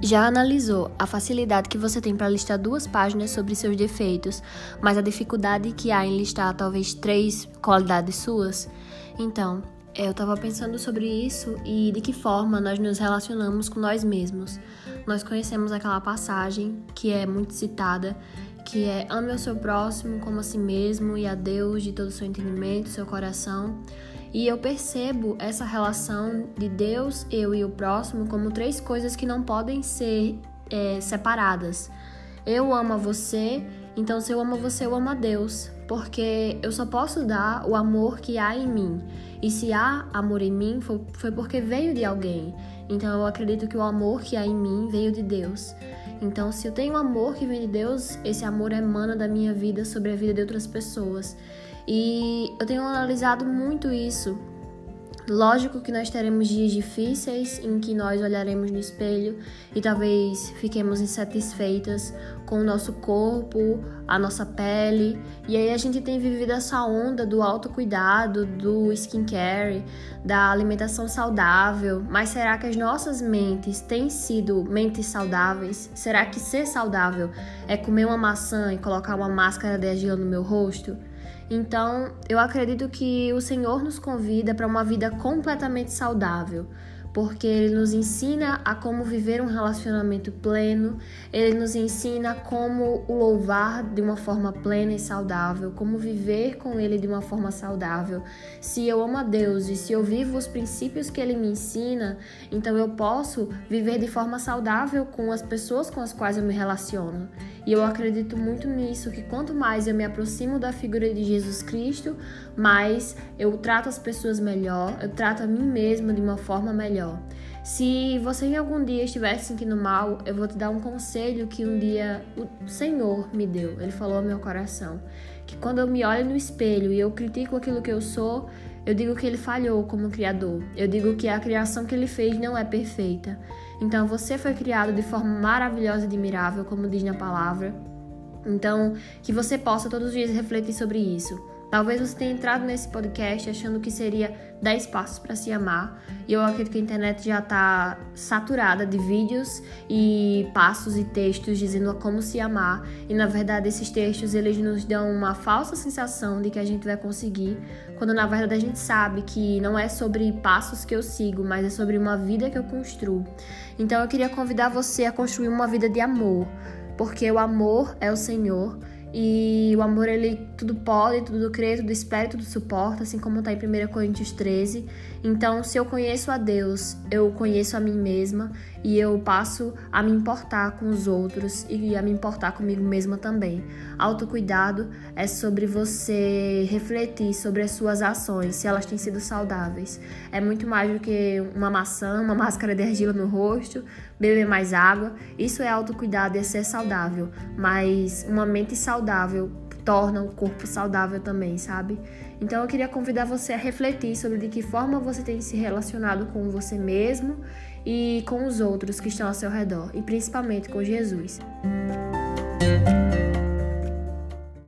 Já analisou a facilidade que você tem para listar duas páginas sobre seus defeitos, mas a dificuldade que há em listar talvez três qualidades suas? Então, eu estava pensando sobre isso e de que forma nós nos relacionamos com nós mesmos. Nós conhecemos aquela passagem que é muito citada, que é ame o seu próximo como a si mesmo e a Deus de todo o seu entendimento, seu coração. E eu percebo essa relação de Deus, eu e o próximo como três coisas que não podem ser é, separadas. Eu amo a você, então se eu amo você, eu amo a Deus, porque eu só posso dar o amor que há em mim. E se há amor em mim, foi porque veio de alguém. Então eu acredito que o amor que há em mim veio de Deus. Então, se eu tenho amor que vem de Deus, esse amor emana da minha vida sobre a vida de outras pessoas. E eu tenho analisado muito isso. Lógico que nós teremos dias difíceis em que nós olharemos no espelho e talvez fiquemos insatisfeitas com o nosso corpo, a nossa pele. E aí a gente tem vivido essa onda do autocuidado, do skincare, da alimentação saudável. Mas será que as nossas mentes têm sido mentes saudáveis? Será que ser saudável é comer uma maçã e colocar uma máscara de argila no meu rosto? Então, eu acredito que o Senhor nos convida para uma vida completamente saudável, porque ele nos ensina a como viver um relacionamento pleno, ele nos ensina como o louvar de uma forma plena e saudável, como viver com ele de uma forma saudável. Se eu amo a Deus e se eu vivo os princípios que ele me ensina, então eu posso viver de forma saudável com as pessoas com as quais eu me relaciono. E eu acredito muito nisso, que quanto mais eu me aproximo da figura de Jesus Cristo, mais eu trato as pessoas melhor, eu trato a mim mesma de uma forma melhor. Se você em algum dia estiver se sentindo mal, eu vou te dar um conselho que um dia o Senhor me deu. Ele falou ao meu coração que quando eu me olho no espelho e eu critico aquilo que eu sou, eu digo que ele falhou como criador. Eu digo que a criação que ele fez não é perfeita. Então você foi criado de forma maravilhosa e admirável, como diz na palavra. Então, que você possa todos os dias refletir sobre isso. Talvez você tenha entrado nesse podcast achando que seria 10 passos para se amar, e eu acredito que a internet já está saturada de vídeos e passos e textos dizendo como se amar, e na verdade esses textos eles nos dão uma falsa sensação de que a gente vai conseguir, quando na verdade a gente sabe que não é sobre passos que eu sigo, mas é sobre uma vida que eu construo. Então eu queria convidar você a construir uma vida de amor, porque o amor é o Senhor e o amor, ele tudo pode, tudo crê, tudo espera, tudo suporta, assim como está em 1 Coríntios 13. Então, se eu conheço a Deus, eu conheço a mim mesma e eu passo a me importar com os outros e a me importar comigo mesma também. Autocuidado é sobre você refletir sobre as suas ações, se elas têm sido saudáveis. É muito mais do que uma maçã, uma máscara de argila no rosto, beber mais água. Isso é autocuidado e é ser saudável, mas uma mente saudável torna o corpo saudável também, sabe? Então eu queria convidar você a refletir sobre de que forma você tem se relacionado com você mesmo e com os outros que estão ao seu redor, e principalmente com Jesus.